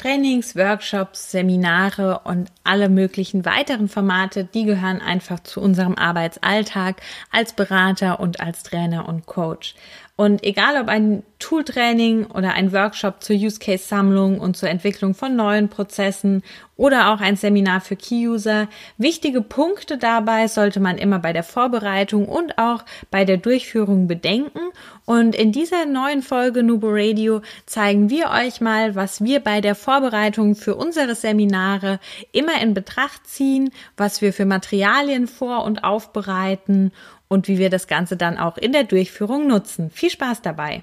Trainings, Workshops, Seminare und alle möglichen weiteren Formate, die gehören einfach zu unserem Arbeitsalltag als Berater und als Trainer und Coach. Und egal ob ein Tooltraining oder ein Workshop zur Use Case Sammlung und zur Entwicklung von neuen Prozessen oder auch ein Seminar für Key User, wichtige Punkte dabei sollte man immer bei der Vorbereitung und auch bei der Durchführung bedenken. Und in dieser neuen Folge Nubo Radio zeigen wir euch mal, was wir bei der Vorbereitung für unsere Seminare immer in Betracht ziehen, was wir für Materialien vor- und aufbereiten und wie wir das Ganze dann auch in der Durchführung nutzen. Viel Spaß dabei!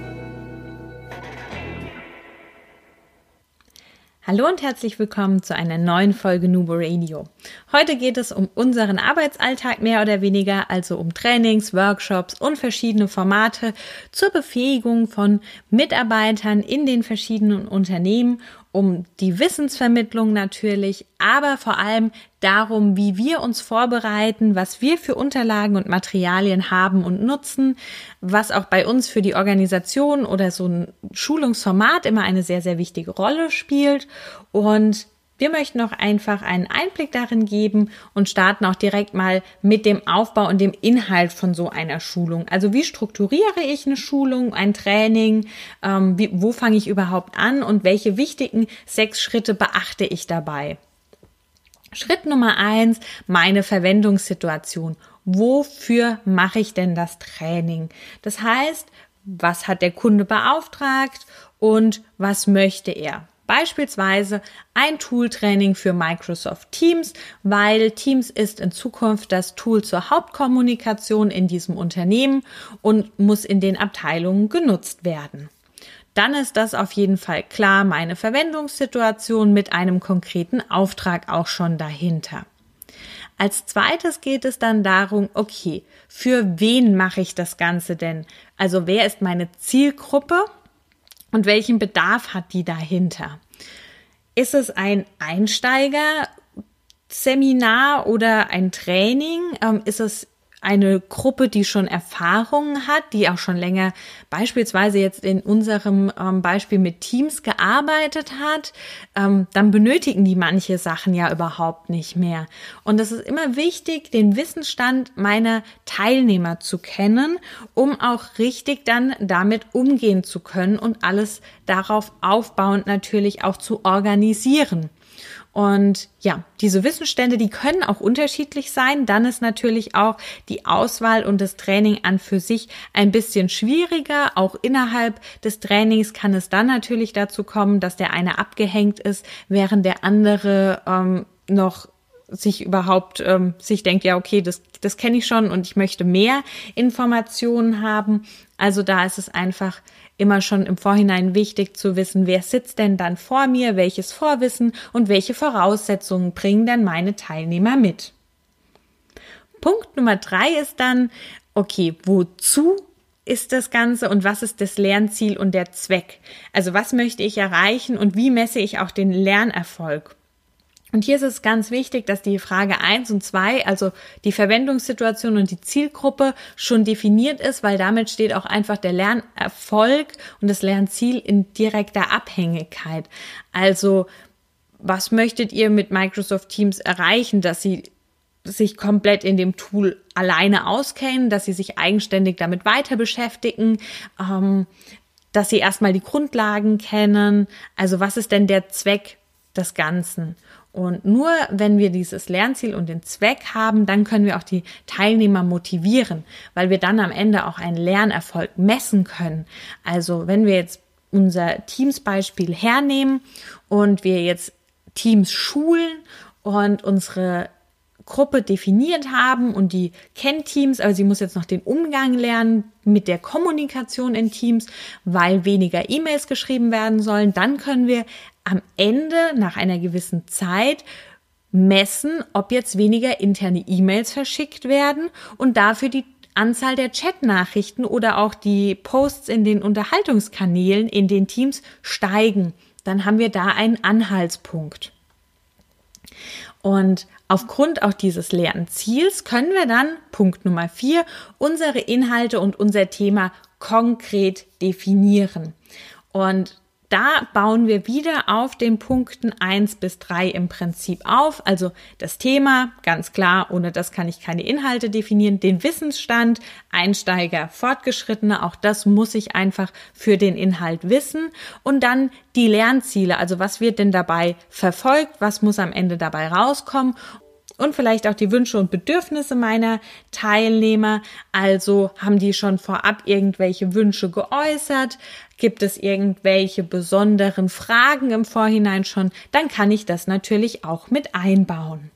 Hallo und herzlich willkommen zu einer neuen Folge Nubo Radio. Heute geht es um unseren Arbeitsalltag mehr oder weniger, also um Trainings, Workshops und verschiedene Formate zur Befähigung von Mitarbeitern in den verschiedenen Unternehmen um die Wissensvermittlung natürlich, aber vor allem darum, wie wir uns vorbereiten, was wir für Unterlagen und Materialien haben und nutzen, was auch bei uns für die Organisation oder so ein Schulungsformat immer eine sehr, sehr wichtige Rolle spielt. Und wir möchten auch einfach einen Einblick darin geben und starten auch direkt mal mit dem Aufbau und dem Inhalt von so einer Schulung. Also wie strukturiere ich eine Schulung, ein Training, ähm, wie, wo fange ich überhaupt an und welche wichtigen sechs Schritte beachte ich dabei? Schritt Nummer eins, meine Verwendungssituation. Wofür mache ich denn das Training? Das heißt, was hat der Kunde beauftragt und was möchte er? Beispielsweise ein Tooltraining für Microsoft Teams, weil Teams ist in Zukunft das Tool zur Hauptkommunikation in diesem Unternehmen und muss in den Abteilungen genutzt werden. Dann ist das auf jeden Fall klar meine Verwendungssituation mit einem konkreten Auftrag auch schon dahinter. Als zweites geht es dann darum, okay, für wen mache ich das Ganze denn? Also wer ist meine Zielgruppe? Und welchen Bedarf hat die dahinter? Ist es ein Einsteiger-Seminar oder ein Training? Ähm, ist es eine Gruppe, die schon Erfahrungen hat, die auch schon länger beispielsweise jetzt in unserem ähm, Beispiel mit Teams gearbeitet hat, ähm, dann benötigen die manche Sachen ja überhaupt nicht mehr. Und es ist immer wichtig, den Wissensstand meiner Teilnehmer zu kennen, um auch richtig dann damit umgehen zu können und alles darauf aufbauend natürlich auch zu organisieren. Und ja, diese Wissensstände, die können auch unterschiedlich sein. Dann ist natürlich auch die Auswahl und das Training an für sich ein bisschen schwieriger. Auch innerhalb des Trainings kann es dann natürlich dazu kommen, dass der eine abgehängt ist, während der andere ähm, noch sich überhaupt ähm, sich denkt, ja, okay, das, das kenne ich schon und ich möchte mehr Informationen haben. Also da ist es einfach immer schon im Vorhinein wichtig zu wissen, wer sitzt denn dann vor mir, welches Vorwissen und welche Voraussetzungen bringen denn meine Teilnehmer mit. Punkt Nummer drei ist dann, okay, wozu ist das Ganze und was ist das Lernziel und der Zweck? Also was möchte ich erreichen und wie messe ich auch den Lernerfolg? Und hier ist es ganz wichtig, dass die Frage eins und zwei, also die Verwendungssituation und die Zielgruppe schon definiert ist, weil damit steht auch einfach der Lernerfolg und das Lernziel in direkter Abhängigkeit. Also was möchtet ihr mit Microsoft Teams erreichen, dass sie sich komplett in dem Tool alleine auskennen, dass sie sich eigenständig damit weiter beschäftigen, ähm, dass sie erstmal die Grundlagen kennen. Also was ist denn der Zweck des Ganzen? Und nur wenn wir dieses Lernziel und den Zweck haben, dann können wir auch die Teilnehmer motivieren, weil wir dann am Ende auch einen Lernerfolg messen können. Also wenn wir jetzt unser Teams-Beispiel hernehmen und wir jetzt Teams schulen und unsere Gruppe definiert haben und die kennt Teams, aber sie muss jetzt noch den Umgang lernen mit der Kommunikation in Teams, weil weniger E-Mails geschrieben werden sollen, dann können wir am Ende nach einer gewissen Zeit messen, ob jetzt weniger interne E-Mails verschickt werden und dafür die Anzahl der Chatnachrichten oder auch die Posts in den Unterhaltungskanälen in den Teams steigen. dann haben wir da einen Anhaltspunkt. Und aufgrund auch dieses Lernziels können wir dann, Punkt Nummer vier, unsere Inhalte und unser Thema konkret definieren. Und da bauen wir wieder auf den Punkten eins bis drei im Prinzip auf. Also das Thema, ganz klar, ohne das kann ich keine Inhalte definieren. Den Wissensstand, Einsteiger, Fortgeschrittene, auch das muss ich einfach für den Inhalt wissen. Und dann die Lernziele, also was wird denn dabei verfolgt, was muss am Ende dabei rauskommen und vielleicht auch die Wünsche und Bedürfnisse meiner Teilnehmer. Also haben die schon vorab irgendwelche Wünsche geäußert? Gibt es irgendwelche besonderen Fragen im Vorhinein schon? Dann kann ich das natürlich auch mit einbauen.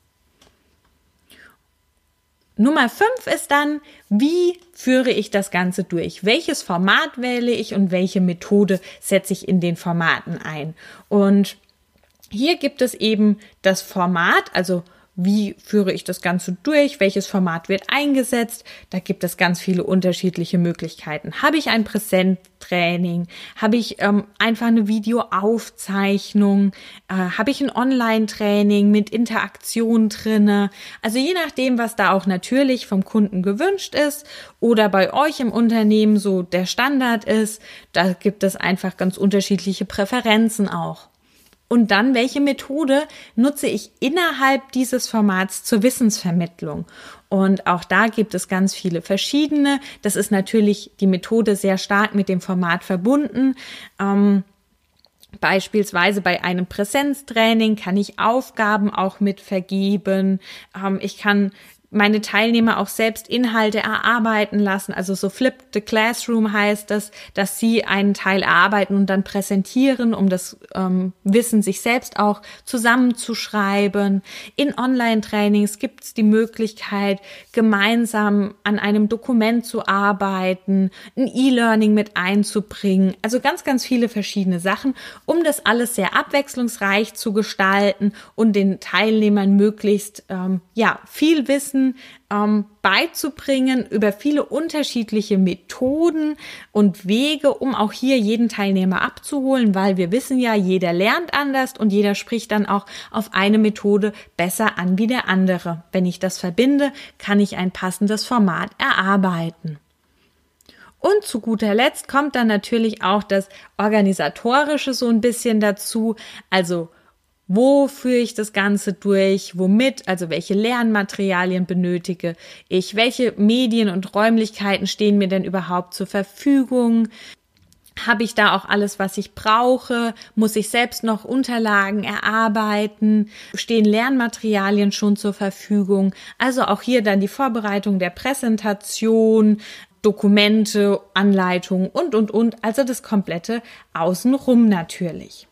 Nummer fünf ist dann, wie führe ich das Ganze durch? Welches Format wähle ich und welche Methode setze ich in den Formaten ein? Und hier gibt es eben das Format, also wie führe ich das Ganze durch? Welches Format wird eingesetzt? Da gibt es ganz viele unterschiedliche Möglichkeiten. Habe ich ein Präsenttraining? Habe ich ähm, einfach eine Videoaufzeichnung? Äh, habe ich ein Online-Training mit Interaktion drinne? Also je nachdem, was da auch natürlich vom Kunden gewünscht ist oder bei euch im Unternehmen so der Standard ist, da gibt es einfach ganz unterschiedliche Präferenzen auch. Und dann, welche Methode nutze ich innerhalb dieses Formats zur Wissensvermittlung? Und auch da gibt es ganz viele verschiedene. Das ist natürlich die Methode sehr stark mit dem Format verbunden. Ähm, Beispielsweise bei einem Präsenztraining kann ich Aufgaben auch mit vergeben. Ähm, ich kann meine Teilnehmer auch selbst Inhalte erarbeiten lassen. Also so Flip the Classroom heißt das, dass sie einen Teil erarbeiten und dann präsentieren, um das ähm, Wissen sich selbst auch zusammenzuschreiben. In Online-Trainings gibt es die Möglichkeit, gemeinsam an einem Dokument zu arbeiten, ein E-Learning mit einzubringen. Also ganz, ganz viele verschiedene Sachen, um das alles sehr abwechslungsreich zu gestalten und den Teilnehmern möglichst ähm, ja viel Wissen ähm, beizubringen über viele unterschiedliche Methoden und Wege, um auch hier jeden Teilnehmer abzuholen, weil wir wissen ja, jeder lernt anders und jeder spricht dann auch auf eine Methode besser an wie der andere. Wenn ich das verbinde, kann ich ein passendes Format erarbeiten. Und zu guter Letzt kommt dann natürlich auch das Organisatorische so ein bisschen dazu. Also wo führe ich das Ganze durch? Womit? Also welche Lernmaterialien benötige ich? Welche Medien und Räumlichkeiten stehen mir denn überhaupt zur Verfügung? Habe ich da auch alles, was ich brauche? Muss ich selbst noch Unterlagen erarbeiten? Stehen Lernmaterialien schon zur Verfügung? Also auch hier dann die Vorbereitung der Präsentation, Dokumente, Anleitungen und, und, und. Also das komplette Außenrum natürlich.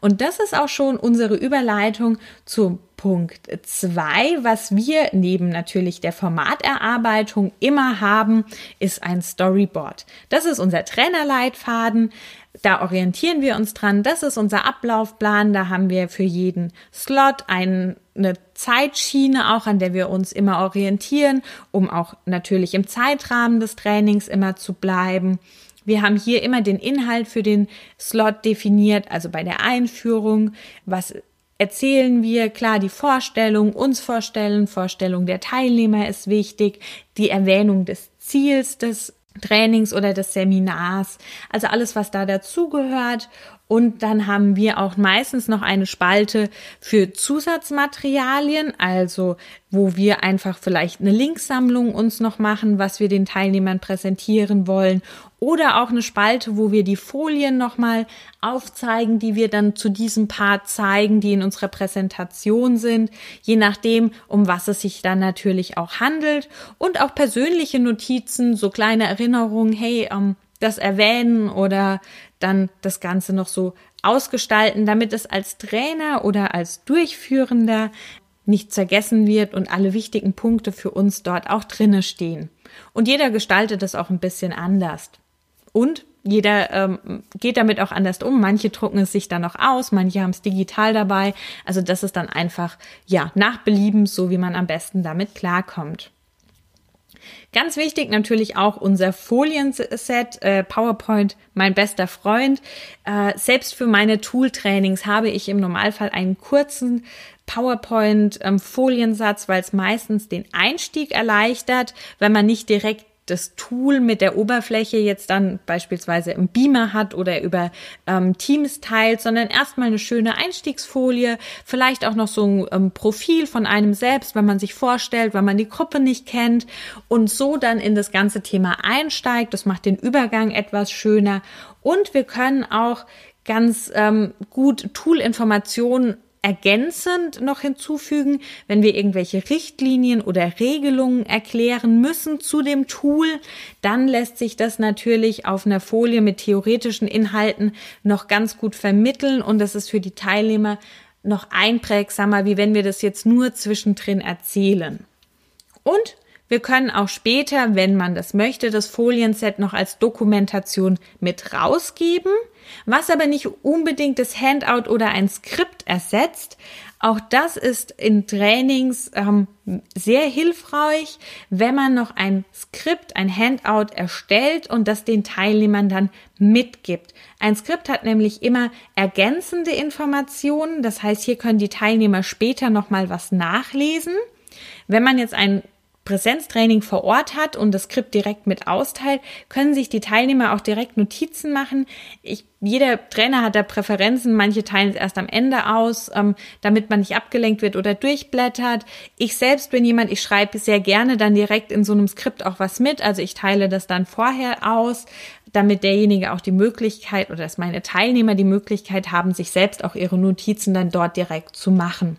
Und das ist auch schon unsere Überleitung zum Punkt zwei, Was wir neben natürlich der Formaterarbeitung immer haben, ist ein Storyboard. Das ist unser Trainerleitfaden. Da orientieren wir uns dran. Das ist unser Ablaufplan. Da haben wir für jeden Slot eine Zeitschiene auch, an der wir uns immer orientieren, um auch natürlich im Zeitrahmen des Trainings immer zu bleiben. Wir haben hier immer den Inhalt für den Slot definiert, also bei der Einführung, was erzählen wir, klar, die Vorstellung, uns vorstellen, Vorstellung der Teilnehmer ist wichtig, die Erwähnung des Ziels des Trainings oder des Seminars, also alles, was da dazugehört. Und dann haben wir auch meistens noch eine Spalte für Zusatzmaterialien, also wo wir einfach vielleicht eine Linksammlung uns noch machen, was wir den Teilnehmern präsentieren wollen oder auch eine Spalte, wo wir die Folien nochmal aufzeigen, die wir dann zu diesem Part zeigen, die in unserer Präsentation sind, je nachdem, um was es sich dann natürlich auch handelt und auch persönliche Notizen, so kleine Erinnerungen, hey, ähm, das erwähnen oder dann das Ganze noch so ausgestalten, damit es als Trainer oder als Durchführender nicht vergessen wird und alle wichtigen Punkte für uns dort auch drinne stehen. Und jeder gestaltet es auch ein bisschen anders. Und jeder ähm, geht damit auch anders um. Manche drucken es sich dann noch aus, manche haben es digital dabei. Also das ist dann einfach, ja, nach Belieben, so wie man am besten damit klarkommt. Ganz wichtig natürlich auch unser Folienset, äh, PowerPoint, mein bester Freund. Äh, selbst für meine Tool-Trainings habe ich im Normalfall einen kurzen PowerPoint-Foliensatz, ähm, weil es meistens den Einstieg erleichtert, wenn man nicht direkt das Tool mit der Oberfläche jetzt dann beispielsweise im Beamer hat oder über ähm, Teams teilt, sondern erstmal eine schöne Einstiegsfolie, vielleicht auch noch so ein ähm, Profil von einem selbst, wenn man sich vorstellt, wenn man die Gruppe nicht kennt und so dann in das ganze Thema einsteigt. Das macht den Übergang etwas schöner und wir können auch ganz ähm, gut Tool-Informationen ergänzend noch hinzufügen, wenn wir irgendwelche Richtlinien oder Regelungen erklären müssen zu dem Tool, dann lässt sich das natürlich auf einer Folie mit theoretischen Inhalten noch ganz gut vermitteln und das ist für die Teilnehmer noch einprägsamer, wie wenn wir das jetzt nur zwischendrin erzählen. Und wir können auch später, wenn man das möchte, das Folienset noch als Dokumentation mit rausgeben. Was aber nicht unbedingt das Handout oder ein Skript ersetzt, auch das ist in Trainings ähm, sehr hilfreich, wenn man noch ein Skript, ein Handout erstellt und das den Teilnehmern dann mitgibt. Ein Skript hat nämlich immer ergänzende Informationen, das heißt, hier können die Teilnehmer später noch mal was nachlesen. Wenn man jetzt ein Präsenztraining vor Ort hat und das Skript direkt mit austeilt, können sich die Teilnehmer auch direkt Notizen machen. Ich, jeder Trainer hat da Präferenzen, manche teilen es erst am Ende aus, ähm, damit man nicht abgelenkt wird oder durchblättert. Ich selbst bin jemand, ich schreibe sehr gerne dann direkt in so einem Skript auch was mit, also ich teile das dann vorher aus, damit derjenige auch die Möglichkeit oder dass meine Teilnehmer die Möglichkeit haben, sich selbst auch ihre Notizen dann dort direkt zu machen.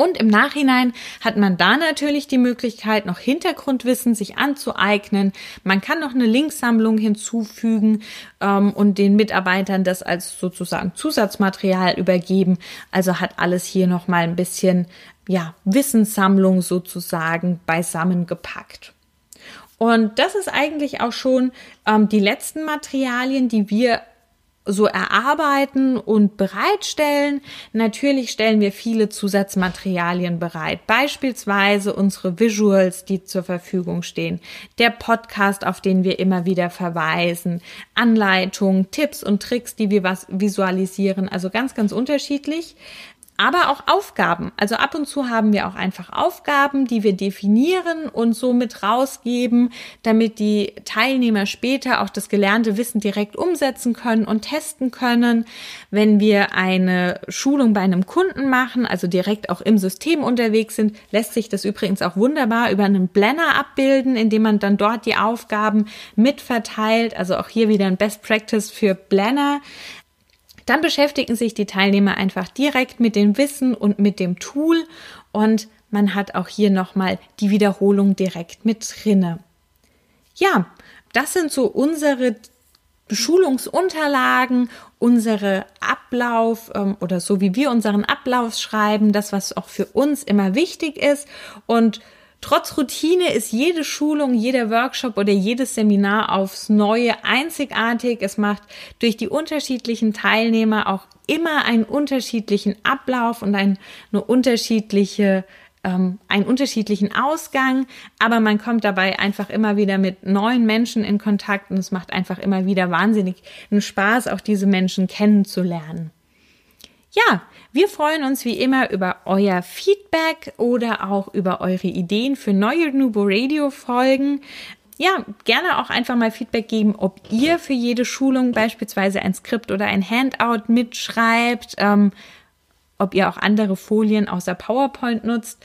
Und im Nachhinein hat man da natürlich die Möglichkeit, noch Hintergrundwissen sich anzueignen. Man kann noch eine Linksammlung hinzufügen ähm, und den Mitarbeitern das als sozusagen Zusatzmaterial übergeben. Also hat alles hier noch mal ein bisschen ja Wissenssammlung sozusagen beisammengepackt. Und das ist eigentlich auch schon ähm, die letzten Materialien, die wir so erarbeiten und bereitstellen. Natürlich stellen wir viele Zusatzmaterialien bereit, beispielsweise unsere Visuals, die zur Verfügung stehen, der Podcast, auf den wir immer wieder verweisen, Anleitungen, Tipps und Tricks, die wir was visualisieren, also ganz, ganz unterschiedlich aber auch Aufgaben. Also ab und zu haben wir auch einfach Aufgaben, die wir definieren und somit rausgeben, damit die Teilnehmer später auch das gelernte Wissen direkt umsetzen können und testen können. Wenn wir eine Schulung bei einem Kunden machen, also direkt auch im System unterwegs sind, lässt sich das übrigens auch wunderbar über einen Blender abbilden, indem man dann dort die Aufgaben mitverteilt. Also auch hier wieder ein Best Practice für Blender. Dann beschäftigen sich die Teilnehmer einfach direkt mit dem Wissen und mit dem Tool und man hat auch hier nochmal die Wiederholung direkt mit drinne. Ja, das sind so unsere Schulungsunterlagen, unsere Ablauf ähm, oder so wie wir unseren Ablauf schreiben, das was auch für uns immer wichtig ist und Trotz Routine ist jede Schulung, jeder Workshop oder jedes Seminar aufs Neue einzigartig. Es macht durch die unterschiedlichen Teilnehmer auch immer einen unterschiedlichen Ablauf und ein, eine unterschiedliche ähm, einen unterschiedlichen Ausgang, aber man kommt dabei einfach immer wieder mit neuen Menschen in Kontakt und es macht einfach immer wieder wahnsinnig einen Spaß, auch diese Menschen kennenzulernen. Ja, wir freuen uns wie immer über euer Feedback oder auch über eure Ideen für neue Nubo Radio Folgen. Ja, gerne auch einfach mal Feedback geben, ob ihr für jede Schulung beispielsweise ein Skript oder ein Handout mitschreibt, ähm, ob ihr auch andere Folien außer PowerPoint nutzt.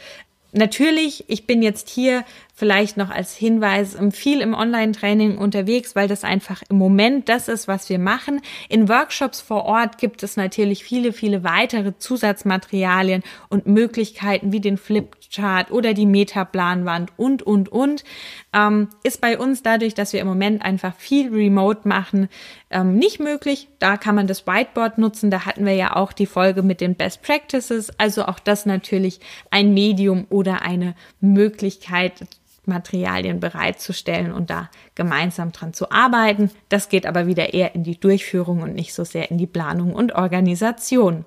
Natürlich, ich bin jetzt hier vielleicht noch als Hinweis viel im Online-Training unterwegs, weil das einfach im Moment das ist, was wir machen. In Workshops vor Ort gibt es natürlich viele, viele weitere Zusatzmaterialien und Möglichkeiten wie den Flipchart oder die Metaplanwand und, und, und. Ähm, ist bei uns dadurch, dass wir im Moment einfach viel remote machen, ähm, nicht möglich. Da kann man das Whiteboard nutzen. Da hatten wir ja auch die Folge mit den Best Practices. Also auch das natürlich ein Medium oder eine Möglichkeit, Materialien bereitzustellen und da gemeinsam dran zu arbeiten. Das geht aber wieder eher in die Durchführung und nicht so sehr in die Planung und Organisation.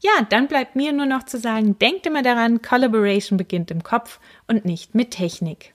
Ja, dann bleibt mir nur noch zu sagen, denkt immer daran, Collaboration beginnt im Kopf und nicht mit Technik.